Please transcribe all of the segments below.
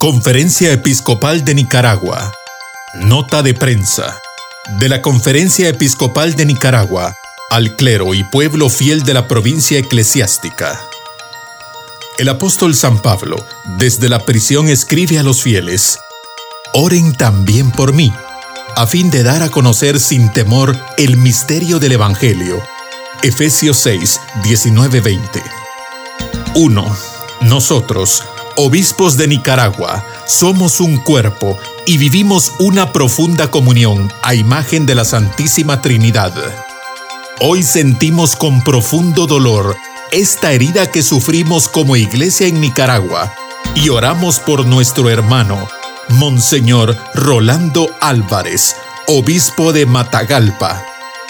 Conferencia Episcopal de Nicaragua. Nota de prensa. De la Conferencia Episcopal de Nicaragua al clero y pueblo fiel de la provincia eclesiástica. El apóstol San Pablo, desde la prisión, escribe a los fieles, Oren también por mí, a fin de dar a conocer sin temor el misterio del Evangelio. Efesios 6, 19-20. 1. Nosotros, obispos de Nicaragua, somos un cuerpo y vivimos una profunda comunión a imagen de la Santísima Trinidad. Hoy sentimos con profundo dolor esta herida que sufrimos como iglesia en Nicaragua y oramos por nuestro hermano, Monseñor Rolando Álvarez, obispo de Matagalpa,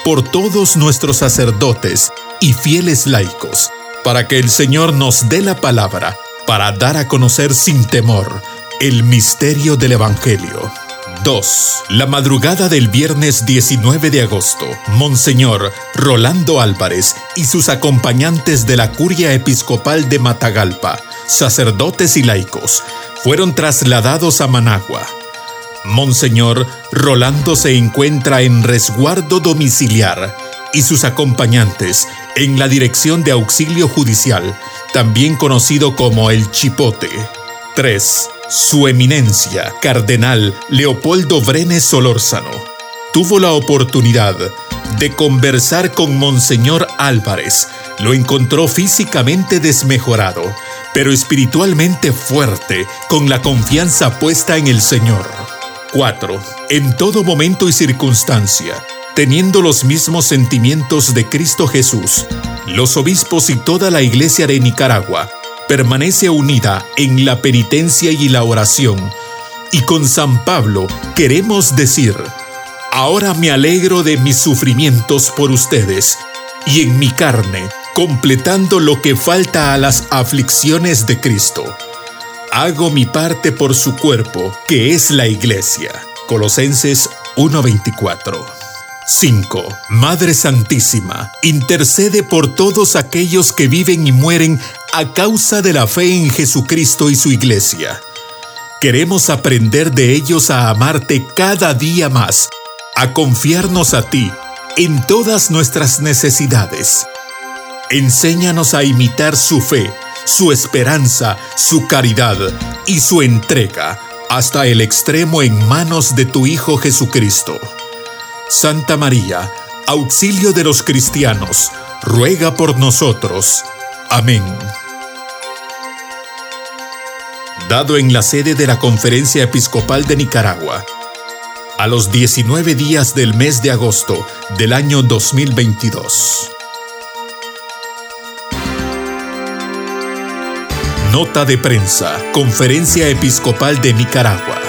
por todos nuestros sacerdotes y fieles laicos, para que el Señor nos dé la palabra para dar a conocer sin temor el misterio del Evangelio. 2. La madrugada del viernes 19 de agosto, Monseñor Rolando Álvarez y sus acompañantes de la Curia Episcopal de Matagalpa, sacerdotes y laicos, fueron trasladados a Managua. Monseñor Rolando se encuentra en resguardo domiciliar y sus acompañantes en la Dirección de Auxilio Judicial, también conocido como el Chipote. 3. Su eminencia, Cardenal Leopoldo Brenes Solórzano, tuvo la oportunidad de conversar con Monseñor Álvarez. Lo encontró físicamente desmejorado, pero espiritualmente fuerte, con la confianza puesta en el Señor. 4. En todo momento y circunstancia, teniendo los mismos sentimientos de Cristo Jesús, los obispos y toda la Iglesia de Nicaragua permanece unida en la penitencia y la oración. Y con San Pablo queremos decir, ahora me alegro de mis sufrimientos por ustedes, y en mi carne, completando lo que falta a las aflicciones de Cristo. Hago mi parte por su cuerpo, que es la iglesia. Colosenses 1:24. 5. Madre Santísima, intercede por todos aquellos que viven y mueren a causa de la fe en Jesucristo y su iglesia. Queremos aprender de ellos a amarte cada día más, a confiarnos a ti en todas nuestras necesidades. Enséñanos a imitar su fe, su esperanza, su caridad y su entrega hasta el extremo en manos de tu Hijo Jesucristo. Santa María, auxilio de los cristianos, ruega por nosotros. Amén. Dado en la sede de la Conferencia Episcopal de Nicaragua, a los 19 días del mes de agosto del año 2022. Nota de prensa, Conferencia Episcopal de Nicaragua.